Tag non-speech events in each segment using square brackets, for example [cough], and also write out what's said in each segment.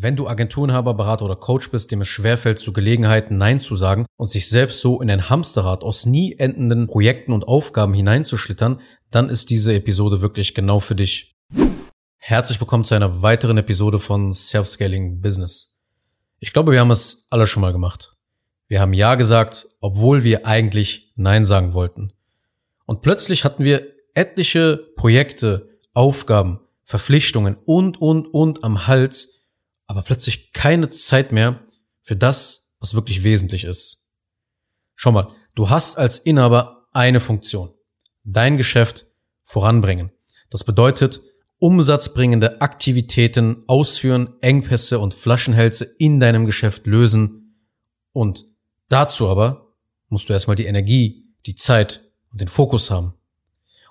Wenn du Agenturenhaber, Berater oder Coach bist, dem es schwerfällt, zu Gelegenheiten Nein zu sagen und sich selbst so in ein Hamsterrad aus nie endenden Projekten und Aufgaben hineinzuschlittern, dann ist diese Episode wirklich genau für dich. Herzlich willkommen zu einer weiteren Episode von Self-Scaling Business. Ich glaube, wir haben es alle schon mal gemacht. Wir haben Ja gesagt, obwohl wir eigentlich Nein sagen wollten. Und plötzlich hatten wir etliche Projekte, Aufgaben, Verpflichtungen und, und, und am Hals, aber plötzlich keine Zeit mehr für das, was wirklich wesentlich ist. Schau mal, du hast als Inhaber eine Funktion. Dein Geschäft voranbringen. Das bedeutet, umsatzbringende Aktivitäten ausführen, Engpässe und Flaschenhälse in deinem Geschäft lösen. Und dazu aber musst du erstmal die Energie, die Zeit und den Fokus haben.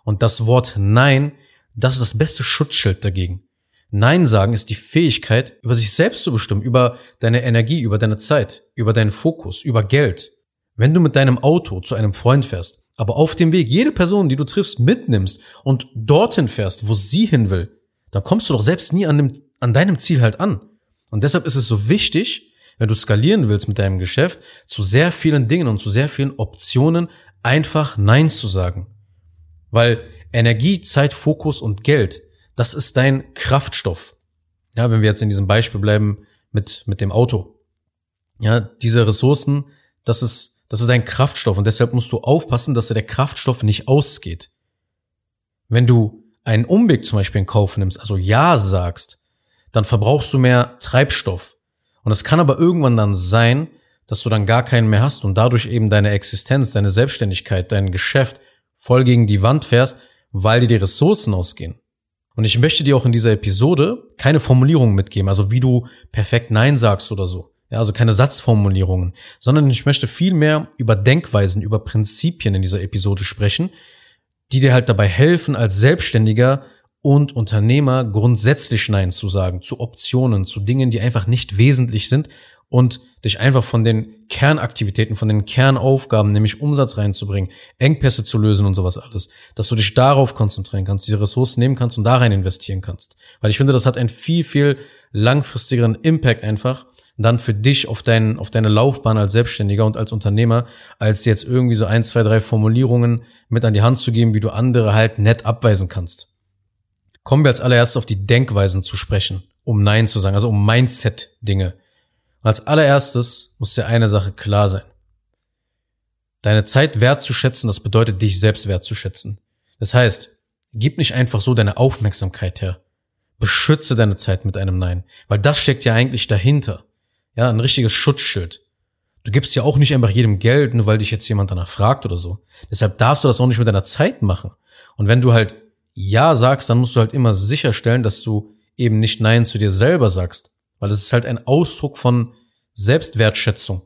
Und das Wort Nein, das ist das beste Schutzschild dagegen. Nein sagen ist die Fähigkeit, über sich selbst zu bestimmen, über deine Energie, über deine Zeit, über deinen Fokus, über Geld. Wenn du mit deinem Auto zu einem Freund fährst, aber auf dem Weg jede Person, die du triffst, mitnimmst und dorthin fährst, wo sie hin will, dann kommst du doch selbst nie an, dem, an deinem Ziel halt an. Und deshalb ist es so wichtig, wenn du skalieren willst mit deinem Geschäft, zu sehr vielen Dingen und zu sehr vielen Optionen einfach Nein zu sagen. Weil Energie, Zeit, Fokus und Geld das ist dein Kraftstoff. Ja, wenn wir jetzt in diesem Beispiel bleiben mit, mit dem Auto. Ja, diese Ressourcen, das ist, das ist dein Kraftstoff und deshalb musst du aufpassen, dass dir der Kraftstoff nicht ausgeht. Wenn du einen Umweg zum Beispiel in Kauf nimmst, also Ja sagst, dann verbrauchst du mehr Treibstoff. Und es kann aber irgendwann dann sein, dass du dann gar keinen mehr hast und dadurch eben deine Existenz, deine Selbstständigkeit, dein Geschäft voll gegen die Wand fährst, weil dir die Ressourcen ausgehen. Und ich möchte dir auch in dieser Episode keine Formulierungen mitgeben, also wie du perfekt Nein sagst oder so. Ja, also keine Satzformulierungen, sondern ich möchte viel mehr über Denkweisen, über Prinzipien in dieser Episode sprechen, die dir halt dabei helfen, als Selbstständiger und Unternehmer grundsätzlich Nein zu sagen, zu Optionen, zu Dingen, die einfach nicht wesentlich sind und dich einfach von den Kernaktivitäten, von den Kernaufgaben, nämlich Umsatz reinzubringen, Engpässe zu lösen und sowas alles, dass du dich darauf konzentrieren kannst, diese Ressourcen nehmen kannst und da rein investieren kannst. Weil ich finde, das hat einen viel, viel langfristigeren Impact einfach dann für dich auf, dein, auf deine Laufbahn als Selbstständiger und als Unternehmer, als jetzt irgendwie so ein, zwei, drei Formulierungen mit an die Hand zu geben, wie du andere halt nett abweisen kannst. Kommen wir als allererstes auf die Denkweisen zu sprechen, um Nein zu sagen, also um Mindset-Dinge als allererstes muss dir eine Sache klar sein. Deine Zeit wertzuschätzen, das bedeutet, dich selbst wertzuschätzen. Das heißt, gib nicht einfach so deine Aufmerksamkeit her. Beschütze deine Zeit mit einem Nein, weil das steckt ja eigentlich dahinter. Ja, ein richtiges Schutzschild. Du gibst ja auch nicht einfach jedem Geld, nur weil dich jetzt jemand danach fragt oder so. Deshalb darfst du das auch nicht mit deiner Zeit machen. Und wenn du halt Ja sagst, dann musst du halt immer sicherstellen, dass du eben nicht Nein zu dir selber sagst. Weil es ist halt ein Ausdruck von Selbstwertschätzung.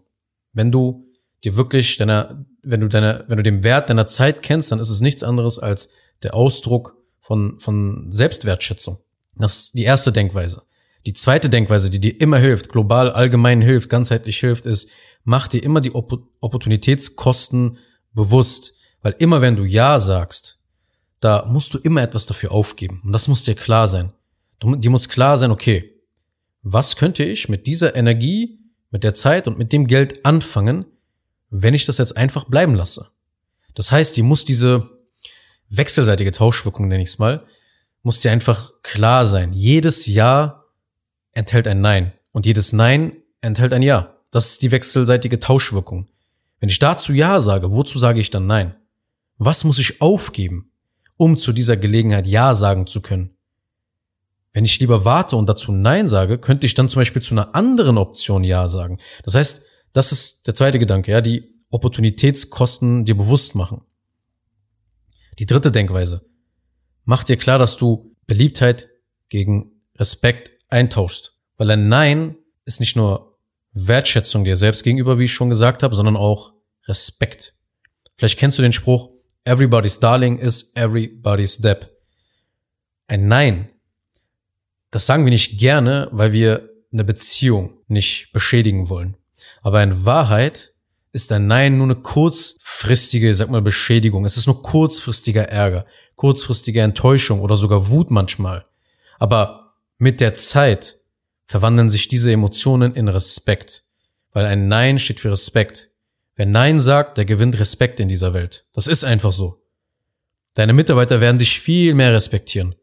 Wenn du dir wirklich deiner, wenn du deine, wenn du den Wert deiner Zeit kennst, dann ist es nichts anderes als der Ausdruck von, von Selbstwertschätzung. Das ist die erste Denkweise. Die zweite Denkweise, die dir immer hilft, global, allgemein hilft, ganzheitlich hilft, ist, mach dir immer die Opportunitätskosten bewusst. Weil immer wenn du Ja sagst, da musst du immer etwas dafür aufgeben. Und das muss dir klar sein. Du, dir muss klar sein, okay, was könnte ich mit dieser Energie, mit der Zeit und mit dem Geld anfangen, wenn ich das jetzt einfach bleiben lasse? Das heißt, die muss diese wechselseitige Tauschwirkung, nenne ich es mal, muss dir einfach klar sein. Jedes Ja enthält ein Nein und jedes Nein enthält ein Ja. Das ist die wechselseitige Tauschwirkung. Wenn ich dazu Ja sage, wozu sage ich dann Nein? Was muss ich aufgeben, um zu dieser Gelegenheit Ja sagen zu können? Wenn ich lieber warte und dazu Nein sage, könnte ich dann zum Beispiel zu einer anderen Option Ja sagen. Das heißt, das ist der zweite Gedanke, ja, die Opportunitätskosten dir bewusst machen. Die dritte Denkweise. Mach dir klar, dass du Beliebtheit gegen Respekt eintauschst. Weil ein Nein ist nicht nur Wertschätzung dir selbst gegenüber, wie ich schon gesagt habe, sondern auch Respekt. Vielleicht kennst du den Spruch, everybody's darling is everybody's debt. Ein Nein das sagen wir nicht gerne, weil wir eine Beziehung nicht beschädigen wollen. Aber in Wahrheit ist ein Nein nur eine kurzfristige, sag mal, Beschädigung. Es ist nur kurzfristiger Ärger, kurzfristige Enttäuschung oder sogar Wut manchmal. Aber mit der Zeit verwandeln sich diese Emotionen in Respekt. Weil ein Nein steht für Respekt. Wer Nein sagt, der gewinnt Respekt in dieser Welt. Das ist einfach so. Deine Mitarbeiter werden dich viel mehr respektieren.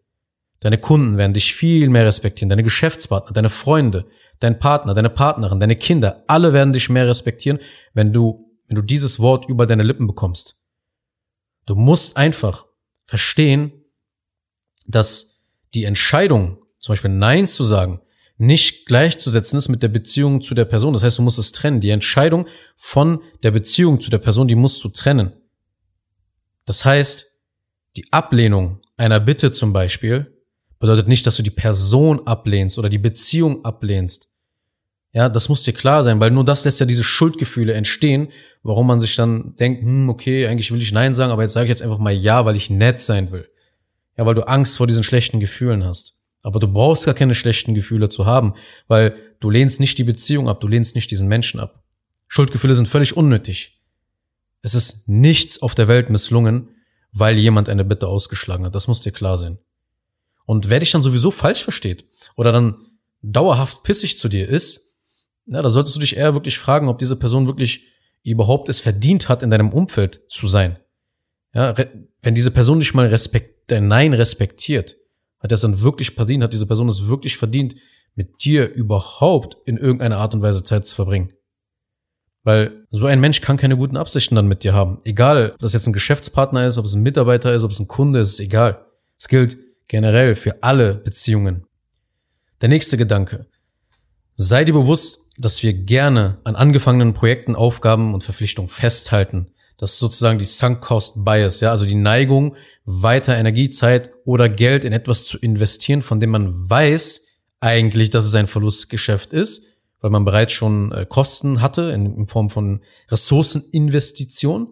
Deine Kunden werden dich viel mehr respektieren. Deine Geschäftspartner, deine Freunde, dein Partner, deine Partnerin, deine Kinder, alle werden dich mehr respektieren, wenn du, wenn du dieses Wort über deine Lippen bekommst. Du musst einfach verstehen, dass die Entscheidung, zum Beispiel Nein zu sagen, nicht gleichzusetzen ist mit der Beziehung zu der Person. Das heißt, du musst es trennen. Die Entscheidung von der Beziehung zu der Person, die musst du trennen. Das heißt, die Ablehnung einer Bitte zum Beispiel bedeutet nicht, dass du die Person ablehnst oder die Beziehung ablehnst. Ja, das muss dir klar sein, weil nur das lässt ja diese Schuldgefühle entstehen, warum man sich dann denkt, hm, okay, eigentlich will ich Nein sagen, aber jetzt sage ich jetzt einfach mal Ja, weil ich nett sein will. Ja, weil du Angst vor diesen schlechten Gefühlen hast. Aber du brauchst gar keine schlechten Gefühle zu haben, weil du lehnst nicht die Beziehung ab, du lehnst nicht diesen Menschen ab. Schuldgefühle sind völlig unnötig. Es ist nichts auf der Welt misslungen, weil jemand eine Bitte ausgeschlagen hat. Das muss dir klar sein. Und wer dich dann sowieso falsch versteht oder dann dauerhaft pissig zu dir ist, ja, da solltest du dich eher wirklich fragen, ob diese Person wirklich überhaupt es verdient hat, in deinem Umfeld zu sein. Ja, wenn diese Person dich mal respekt, dein Nein respektiert, hat es dann wirklich verdient, hat diese Person es wirklich verdient, mit dir überhaupt in irgendeiner Art und Weise Zeit zu verbringen. Weil so ein Mensch kann keine guten Absichten dann mit dir haben. Egal, ob das jetzt ein Geschäftspartner ist, ob es ein Mitarbeiter ist, ob es ein Kunde ist, ist egal. Es gilt generell für alle Beziehungen. Der nächste Gedanke. Sei dir bewusst, dass wir gerne an angefangenen Projekten, Aufgaben und Verpflichtungen festhalten. Das ist sozusagen die Sunk Cost Bias, ja, also die Neigung, weiter Energie, Zeit oder Geld in etwas zu investieren, von dem man weiß eigentlich, dass es ein Verlustgeschäft ist, weil man bereits schon äh, Kosten hatte in, in Form von Ressourceninvestition,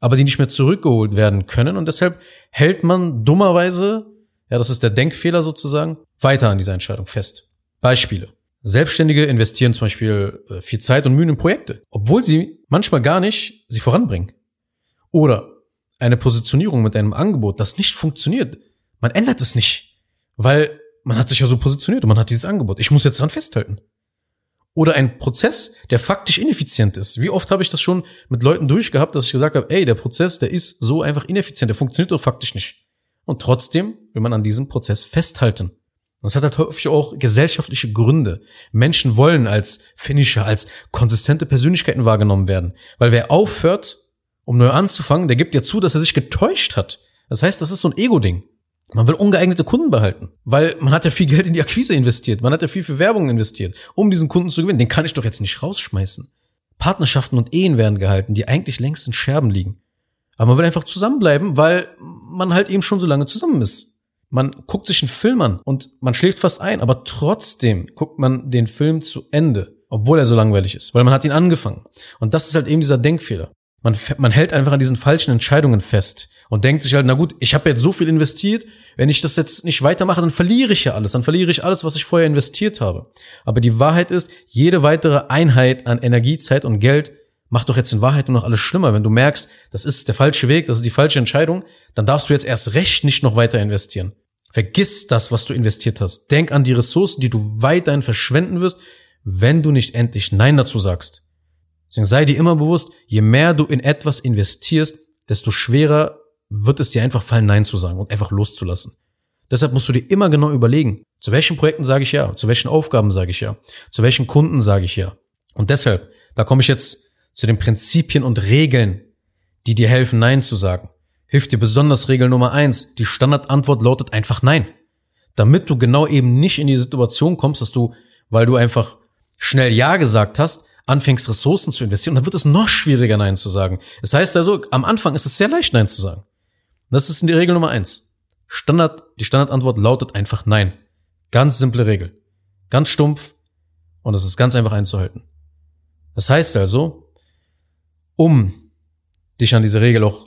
aber die nicht mehr zurückgeholt werden können und deshalb hält man dummerweise, ja, das ist der Denkfehler sozusagen, weiter an dieser Entscheidung fest. Beispiele. Selbstständige investieren zum Beispiel äh, viel Zeit und Mühen in Projekte, obwohl sie manchmal gar nicht sie voranbringen. Oder eine Positionierung mit einem Angebot, das nicht funktioniert. Man ändert es nicht, weil man hat sich ja so positioniert und man hat dieses Angebot. Ich muss jetzt dran festhalten. Oder ein Prozess, der faktisch ineffizient ist. Wie oft habe ich das schon mit Leuten durchgehabt, dass ich gesagt habe, ey, der Prozess, der ist so einfach ineffizient, der funktioniert doch faktisch nicht. Und trotzdem will man an diesem Prozess festhalten. Das hat halt häufig auch gesellschaftliche Gründe. Menschen wollen als Finisher, als konsistente Persönlichkeiten wahrgenommen werden. Weil wer aufhört, um neu anzufangen, der gibt ja zu, dass er sich getäuscht hat. Das heißt, das ist so ein Ego-Ding. Man will ungeeignete Kunden behalten, weil man hat ja viel Geld in die Akquise investiert, man hat ja viel für Werbung investiert, um diesen Kunden zu gewinnen. Den kann ich doch jetzt nicht rausschmeißen. Partnerschaften und Ehen werden gehalten, die eigentlich längst in Scherben liegen. Aber man will einfach zusammenbleiben, weil man halt eben schon so lange zusammen ist. Man guckt sich einen Film an und man schläft fast ein, aber trotzdem guckt man den Film zu Ende, obwohl er so langweilig ist, weil man hat ihn angefangen. Und das ist halt eben dieser Denkfehler. Man, man hält einfach an diesen falschen Entscheidungen fest und denkt sich halt, na gut, ich habe jetzt so viel investiert, wenn ich das jetzt nicht weitermache, dann verliere ich ja alles, dann verliere ich alles, was ich vorher investiert habe. Aber die Wahrheit ist, jede weitere Einheit an Energie, Zeit und Geld macht doch jetzt in Wahrheit nur noch alles schlimmer. Wenn du merkst, das ist der falsche Weg, das ist die falsche Entscheidung, dann darfst du jetzt erst recht nicht noch weiter investieren. Vergiss das, was du investiert hast. Denk an die Ressourcen, die du weiterhin verschwenden wirst, wenn du nicht endlich Nein dazu sagst. Deswegen sei dir immer bewusst, je mehr du in etwas investierst, desto schwerer wird es dir einfach fallen, Nein zu sagen und einfach loszulassen. Deshalb musst du dir immer genau überlegen, zu welchen Projekten sage ich ja, zu welchen Aufgaben sage ich ja, zu welchen Kunden sage ich ja. Und deshalb, da komme ich jetzt zu den Prinzipien und Regeln, die dir helfen, Nein zu sagen. Hilft dir besonders Regel Nummer eins. Die Standardantwort lautet einfach Nein. Damit du genau eben nicht in die Situation kommst, dass du, weil du einfach schnell Ja gesagt hast, anfängst Ressourcen zu investieren, dann wird es noch schwieriger, Nein zu sagen. Das heißt also, am Anfang ist es sehr leicht, Nein zu sagen. Das ist die Regel Nummer eins. Standard, die Standardantwort lautet einfach Nein. Ganz simple Regel. Ganz stumpf. Und es ist ganz einfach einzuhalten. Das heißt also, um dich an diese Regel auch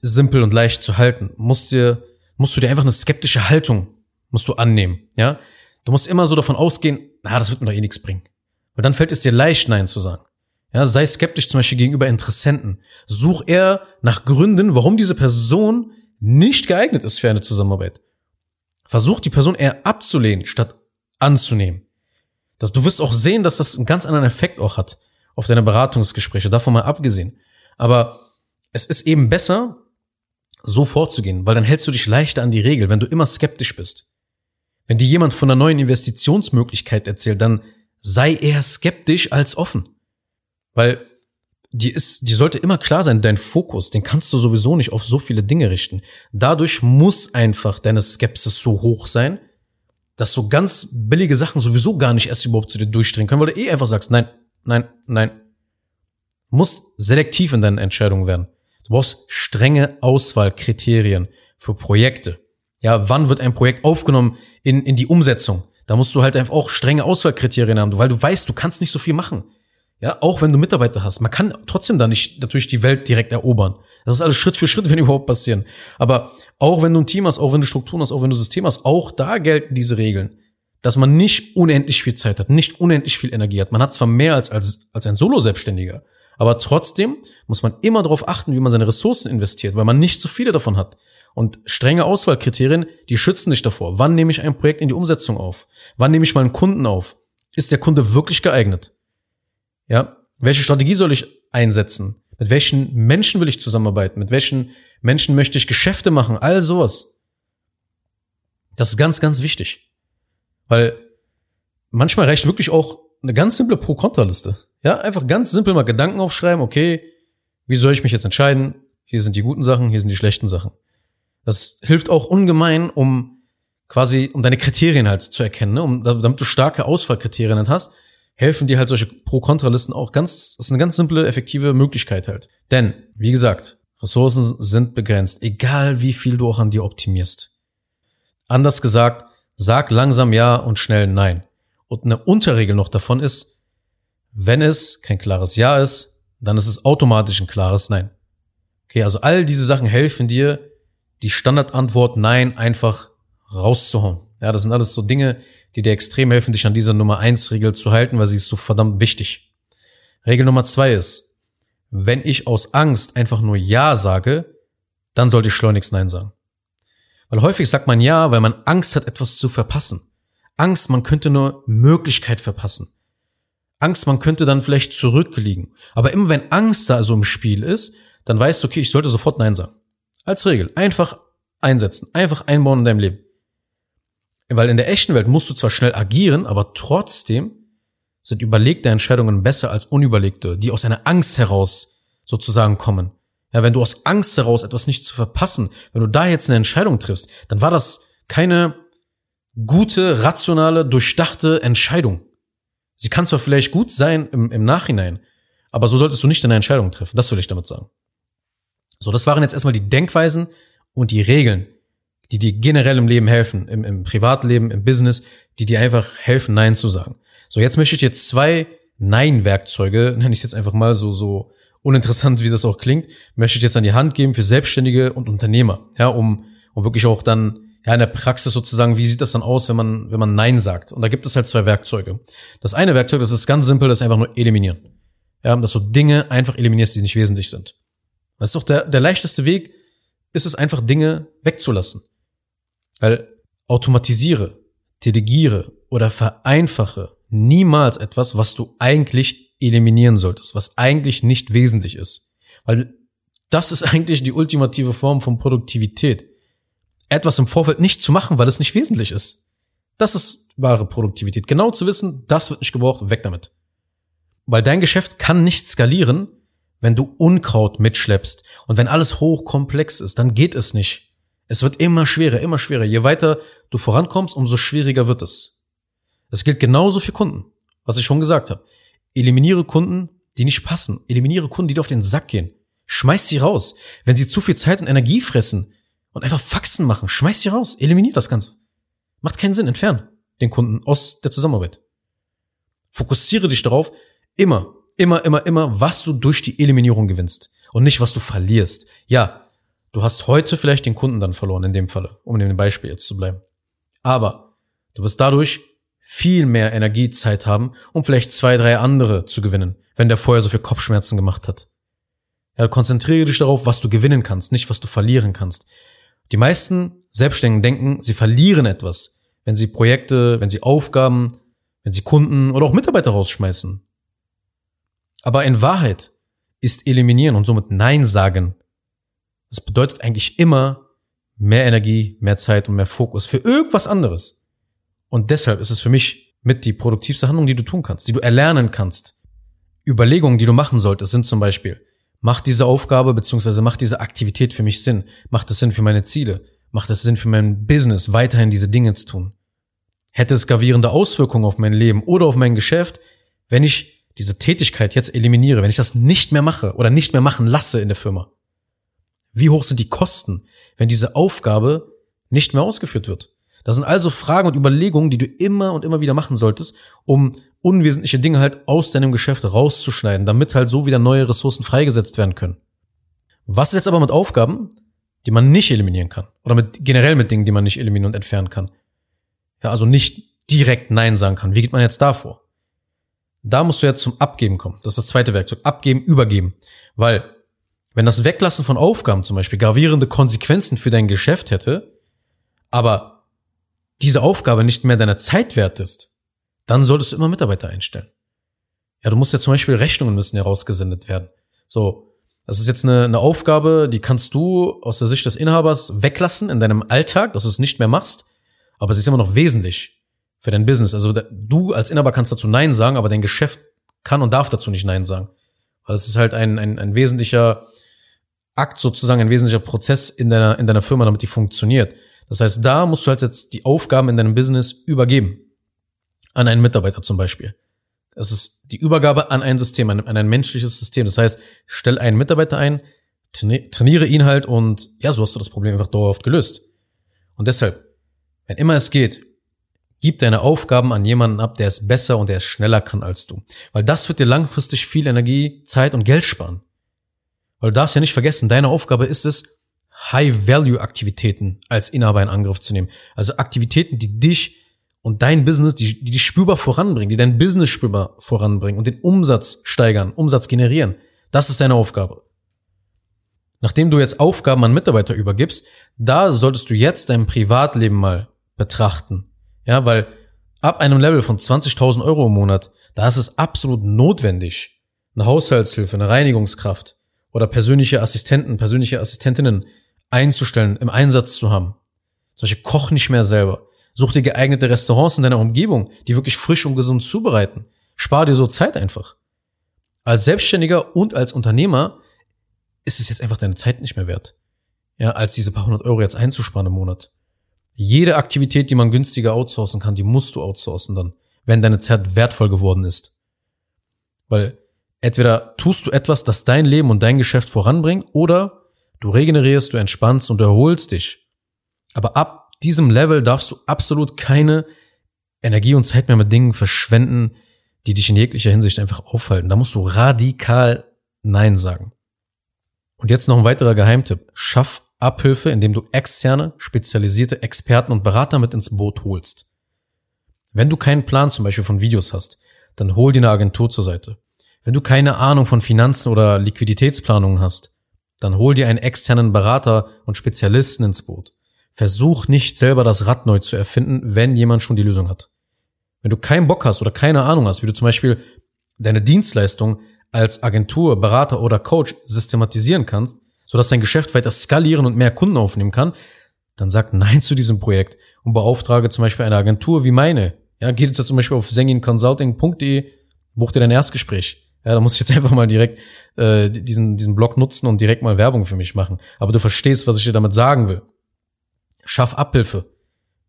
simpel und leicht zu halten, musst dir, musst du dir einfach eine skeptische Haltung musst du annehmen, ja? Du musst immer so davon ausgehen, na, das wird mir doch eh nichts bringen. Weil dann fällt es dir leicht, Nein zu sagen. Ja, sei skeptisch zum Beispiel gegenüber Interessenten. Such eher nach Gründen, warum diese Person nicht geeignet ist für eine Zusammenarbeit. Versuch die Person eher abzulehnen, statt anzunehmen. Das, du wirst auch sehen, dass das einen ganz anderen Effekt auch hat auf deine Beratungsgespräche, davon mal abgesehen. Aber es ist eben besser, so vorzugehen, weil dann hältst du dich leichter an die Regel, wenn du immer skeptisch bist. Wenn dir jemand von einer neuen Investitionsmöglichkeit erzählt, dann sei eher skeptisch als offen. Weil die ist, die sollte immer klar sein, dein Fokus, den kannst du sowieso nicht auf so viele Dinge richten. Dadurch muss einfach deine Skepsis so hoch sein, dass so ganz billige Sachen sowieso gar nicht erst überhaupt zu dir durchdringen können, weil du eh einfach sagst, nein, nein, nein. Musst selektiv in deinen Entscheidungen werden. Du brauchst strenge Auswahlkriterien für Projekte. Ja, wann wird ein Projekt aufgenommen in, in die Umsetzung? Da musst du halt einfach auch strenge Auswahlkriterien haben, weil du weißt, du kannst nicht so viel machen. Ja, auch wenn du Mitarbeiter hast. Man kann trotzdem da nicht natürlich die Welt direkt erobern. Das ist alles Schritt für Schritt, [laughs] wenn überhaupt passieren. Aber auch wenn du ein Team hast, auch wenn du Strukturen hast, auch wenn du System hast, auch da gelten diese Regeln. Dass man nicht unendlich viel Zeit hat, nicht unendlich viel Energie hat. Man hat zwar mehr als, als, als ein Solo-Selbstständiger, aber trotzdem muss man immer darauf achten, wie man seine Ressourcen investiert, weil man nicht so viele davon hat. Und strenge Auswahlkriterien, die schützen dich davor. Wann nehme ich ein Projekt in die Umsetzung auf? Wann nehme ich mal einen Kunden auf? Ist der Kunde wirklich geeignet? Ja, welche Strategie soll ich einsetzen? Mit welchen Menschen will ich zusammenarbeiten? Mit welchen Menschen möchte ich Geschäfte machen? All sowas. Das ist ganz, ganz wichtig. Weil manchmal reicht wirklich auch eine ganz simple Pro-Kontra-Liste. Ja, einfach ganz simpel mal Gedanken aufschreiben, okay, wie soll ich mich jetzt entscheiden? Hier sind die guten Sachen, hier sind die schlechten Sachen. Das hilft auch ungemein, um quasi, um deine Kriterien halt zu erkennen, ne? um, damit du starke Auswahlkriterien halt hast, helfen dir halt solche Pro-Kontra-Listen auch ganz, das ist eine ganz simple, effektive Möglichkeit halt. Denn, wie gesagt, Ressourcen sind begrenzt, egal wie viel du auch an dir optimierst. Anders gesagt, sag langsam Ja und schnell Nein. Und eine Unterregel noch davon ist, wenn es kein klares Ja ist, dann ist es automatisch ein klares Nein. Okay, also all diese Sachen helfen dir, die Standardantwort Nein einfach rauszuhauen. Ja, das sind alles so Dinge, die dir extrem helfen, dich an dieser Nummer eins Regel zu halten, weil sie ist so verdammt wichtig. Regel Nummer zwei ist, wenn ich aus Angst einfach nur Ja sage, dann sollte ich schleunigst Nein sagen. Weil häufig sagt man Ja, weil man Angst hat, etwas zu verpassen. Angst, man könnte nur Möglichkeit verpassen. Angst, man könnte dann vielleicht zurückliegen. Aber immer wenn Angst da so im Spiel ist, dann weißt du, okay, ich sollte sofort Nein sagen. Als Regel. Einfach einsetzen. Einfach einbauen in deinem Leben. Weil in der echten Welt musst du zwar schnell agieren, aber trotzdem sind überlegte Entscheidungen besser als unüberlegte, die aus einer Angst heraus sozusagen kommen. Ja, wenn du aus Angst heraus etwas nicht zu verpassen, wenn du da jetzt eine Entscheidung triffst, dann war das keine gute, rationale, durchdachte Entscheidung. Sie kann zwar vielleicht gut sein im, im Nachhinein, aber so solltest du nicht deine Entscheidung treffen. Das will ich damit sagen. So, das waren jetzt erstmal die Denkweisen und die Regeln, die dir generell im Leben helfen, im, im Privatleben, im Business, die dir einfach helfen, Nein zu sagen. So, jetzt möchte ich dir zwei Nein-Werkzeuge, nenne ich es jetzt einfach mal so, so uninteressant, wie das auch klingt, möchte ich jetzt an die Hand geben für Selbstständige und Unternehmer, ja, um, um wirklich auch dann, ja, in der Praxis sozusagen, wie sieht das dann aus, wenn man, wenn man Nein sagt? Und da gibt es halt zwei Werkzeuge. Das eine Werkzeug, das ist ganz simpel, das ist einfach nur eliminieren. Ja, dass du Dinge einfach eliminierst, die nicht wesentlich sind. Das ist doch der, der leichteste Weg, ist es einfach Dinge wegzulassen. Weil automatisiere, delegiere oder vereinfache niemals etwas, was du eigentlich eliminieren solltest, was eigentlich nicht wesentlich ist. Weil das ist [laughs] eigentlich die ultimative Form von Produktivität. Etwas im Vorfeld nicht zu machen, weil es nicht wesentlich ist. Das ist wahre Produktivität. Genau zu wissen, das wird nicht gebraucht, weg damit. Weil dein Geschäft kann nicht skalieren, wenn du Unkraut mitschleppst und wenn alles hochkomplex ist, dann geht es nicht. Es wird immer schwerer, immer schwerer. Je weiter du vorankommst, umso schwieriger wird es. Es gilt genauso für Kunden, was ich schon gesagt habe. Eliminiere Kunden, die nicht passen. Eliminiere Kunden, die dir auf den Sack gehen. Schmeiß sie raus. Wenn sie zu viel Zeit und Energie fressen und einfach Faxen machen, schmeiß sie raus. Eliminiere das Ganze. Macht keinen Sinn. Entfern den Kunden aus der Zusammenarbeit. Fokussiere dich darauf, immer, immer, immer, immer, was du durch die Eliminierung gewinnst und nicht, was du verlierst. Ja, Du hast heute vielleicht den Kunden dann verloren, in dem Falle, um in dem Beispiel jetzt zu bleiben. Aber du wirst dadurch viel mehr Energiezeit haben, um vielleicht zwei, drei andere zu gewinnen, wenn der vorher so viel Kopfschmerzen gemacht hat. Ja, konzentriere dich darauf, was du gewinnen kannst, nicht was du verlieren kannst. Die meisten Selbstständigen denken, sie verlieren etwas, wenn sie Projekte, wenn sie Aufgaben wenn sie Kunden oder auch Mitarbeiter rausschmeißen. Aber in Wahrheit ist eliminieren und somit Nein sagen. Das bedeutet eigentlich immer mehr Energie, mehr Zeit und mehr Fokus für irgendwas anderes. Und deshalb ist es für mich mit die produktivste Handlung, die du tun kannst, die du erlernen kannst. Überlegungen, die du machen solltest, sind zum Beispiel, macht diese Aufgabe beziehungsweise macht diese Aktivität für mich Sinn? Macht es Sinn für meine Ziele? Macht es Sinn für mein Business, weiterhin diese Dinge zu tun? Hätte es gravierende Auswirkungen auf mein Leben oder auf mein Geschäft, wenn ich diese Tätigkeit jetzt eliminiere, wenn ich das nicht mehr mache oder nicht mehr machen lasse in der Firma? Wie hoch sind die Kosten, wenn diese Aufgabe nicht mehr ausgeführt wird? Das sind also Fragen und Überlegungen, die du immer und immer wieder machen solltest, um unwesentliche Dinge halt aus deinem Geschäft rauszuschneiden, damit halt so wieder neue Ressourcen freigesetzt werden können. Was ist jetzt aber mit Aufgaben, die man nicht eliminieren kann? Oder mit, generell mit Dingen, die man nicht eliminieren und entfernen kann? Ja, also nicht direkt Nein sagen kann. Wie geht man jetzt da vor? Da musst du jetzt zum Abgeben kommen. Das ist das zweite Werkzeug. Abgeben, übergeben. Weil, wenn das Weglassen von Aufgaben zum Beispiel gravierende Konsequenzen für dein Geschäft hätte, aber diese Aufgabe nicht mehr deiner Zeit wert ist, dann solltest du immer Mitarbeiter einstellen. Ja, du musst ja zum Beispiel Rechnungen müssen herausgesendet werden. So, das ist jetzt eine, eine Aufgabe, die kannst du aus der Sicht des Inhabers weglassen in deinem Alltag, dass du es nicht mehr machst, aber es ist immer noch wesentlich für dein Business. Also du als Inhaber kannst dazu Nein sagen, aber dein Geschäft kann und darf dazu nicht Nein sagen. Weil es ist halt ein, ein, ein wesentlicher Akt sozusagen, ein wesentlicher Prozess in deiner, in deiner Firma, damit die funktioniert. Das heißt, da musst du halt jetzt die Aufgaben in deinem Business übergeben. An einen Mitarbeiter zum Beispiel. Das ist die Übergabe an ein System, an, ein menschliches System. Das heißt, stell einen Mitarbeiter ein, trainiere ihn halt und ja, so hast du das Problem einfach dauerhaft gelöst. Und deshalb, wenn immer es geht, gib deine Aufgaben an jemanden ab, der es besser und der es schneller kann als du. Weil das wird dir langfristig viel Energie, Zeit und Geld sparen. Weil du darfst ja nicht vergessen, deine Aufgabe ist es, High-Value-Aktivitäten als Inhaber in Angriff zu nehmen. Also Aktivitäten, die dich und dein Business, die, die dich spürbar voranbringen, die dein Business spürbar voranbringen und den Umsatz steigern, Umsatz generieren. Das ist deine Aufgabe. Nachdem du jetzt Aufgaben an Mitarbeiter übergibst, da solltest du jetzt dein Privatleben mal betrachten. Ja, weil ab einem Level von 20.000 Euro im Monat, da ist es absolut notwendig, eine Haushaltshilfe, eine Reinigungskraft oder persönliche Assistenten, persönliche Assistentinnen einzustellen, im Einsatz zu haben. Solche koch nicht mehr selber. Such dir geeignete Restaurants in deiner Umgebung, die wirklich frisch und gesund zubereiten. Spar dir so Zeit einfach. Als Selbstständiger und als Unternehmer ist es jetzt einfach deine Zeit nicht mehr wert. Ja, als diese paar hundert Euro jetzt einzusparen im Monat. Jede Aktivität, die man günstiger outsourcen kann, die musst du outsourcen dann, wenn deine Zeit wertvoll geworden ist. Weil entweder tust du etwas, das dein Leben und dein Geschäft voranbringt, oder Du regenerierst, du entspannst und erholst dich. Aber ab diesem Level darfst du absolut keine Energie und Zeit mehr mit Dingen verschwenden, die dich in jeglicher Hinsicht einfach aufhalten. Da musst du radikal Nein sagen. Und jetzt noch ein weiterer Geheimtipp. Schaff Abhilfe, indem du externe, spezialisierte Experten und Berater mit ins Boot holst. Wenn du keinen Plan zum Beispiel von Videos hast, dann hol dir eine Agentur zur Seite. Wenn du keine Ahnung von Finanzen oder Liquiditätsplanungen hast, dann hol dir einen externen Berater und Spezialisten ins Boot. Versuch nicht selber das Rad neu zu erfinden, wenn jemand schon die Lösung hat. Wenn du keinen Bock hast oder keine Ahnung hast, wie du zum Beispiel deine Dienstleistung als Agentur, Berater oder Coach systematisieren kannst, sodass dein Geschäft weiter skalieren und mehr Kunden aufnehmen kann, dann sag Nein zu diesem Projekt und beauftrage zum Beispiel eine Agentur wie meine. Ja, geh jetzt zum Beispiel auf senginconsulting.de, buch dir dein Erstgespräch. Ja, da muss ich jetzt [laughs] einfach mal direkt äh, diesen, diesen Blog nutzen und direkt mal Werbung für mich machen. Aber du verstehst, was ich dir damit sagen will. Schaff Abhilfe,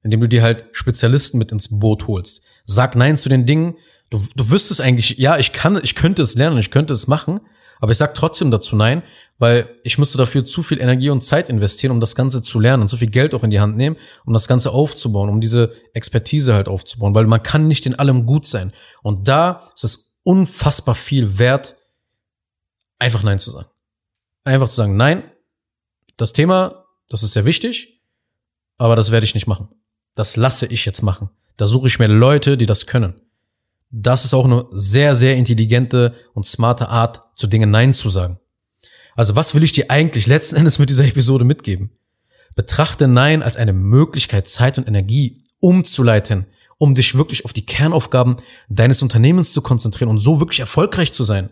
indem du dir halt Spezialisten mit ins Boot holst. Sag Nein zu den Dingen. Du, du wüsstest eigentlich, ja, ich kann, ich könnte es lernen, ich könnte es machen, aber ich sag trotzdem dazu Nein, weil ich müsste dafür zu viel Energie und Zeit investieren, um das Ganze zu lernen und zu viel Geld auch in die Hand nehmen, um das Ganze aufzubauen, um diese Expertise halt aufzubauen, weil man kann nicht in allem gut sein. Und da ist es unfassbar viel wert, einfach Nein zu sagen. Einfach zu sagen, nein, das Thema, das ist sehr wichtig, aber das werde ich nicht machen. Das lasse ich jetzt machen. Da suche ich mir Leute, die das können. Das ist auch eine sehr, sehr intelligente und smarte Art, zu Dingen Nein zu sagen. Also was will ich dir eigentlich letzten Endes mit dieser Episode mitgeben? Betrachte Nein als eine Möglichkeit, Zeit und Energie umzuleiten um dich wirklich auf die Kernaufgaben deines Unternehmens zu konzentrieren und so wirklich erfolgreich zu sein.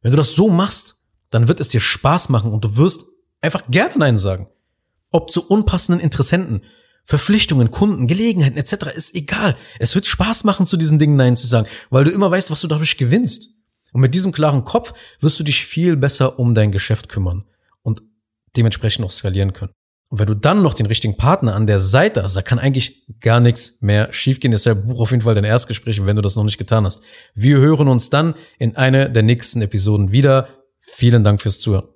Wenn du das so machst, dann wird es dir Spaß machen und du wirst einfach gerne Nein sagen. Ob zu unpassenden Interessenten, Verpflichtungen, Kunden, Gelegenheiten etc. ist egal. Es wird Spaß machen, zu diesen Dingen Nein zu sagen, weil du immer weißt, was du dadurch gewinnst. Und mit diesem klaren Kopf wirst du dich viel besser um dein Geschäft kümmern und dementsprechend auch skalieren können. Und wenn du dann noch den richtigen Partner an der Seite hast, da kann eigentlich gar nichts mehr schiefgehen. Deshalb buch auf jeden Fall dein Erstgespräch, wenn du das noch nicht getan hast. Wir hören uns dann in einer der nächsten Episoden wieder. Vielen Dank fürs Zuhören.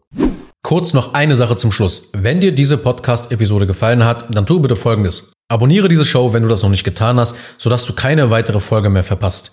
Kurz noch eine Sache zum Schluss. Wenn dir diese Podcast-Episode gefallen hat, dann tu bitte Folgendes. Abonniere diese Show, wenn du das noch nicht getan hast, sodass du keine weitere Folge mehr verpasst.